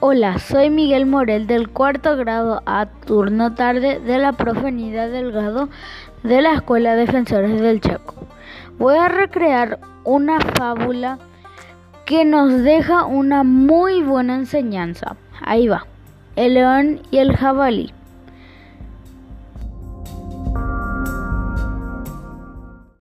Hola, soy Miguel Morel del cuarto grado a turno tarde de la profe Nida Delgado de la Escuela Defensores del Chaco. Voy a recrear una fábula que nos deja una muy buena enseñanza. Ahí va. El león y el jabalí.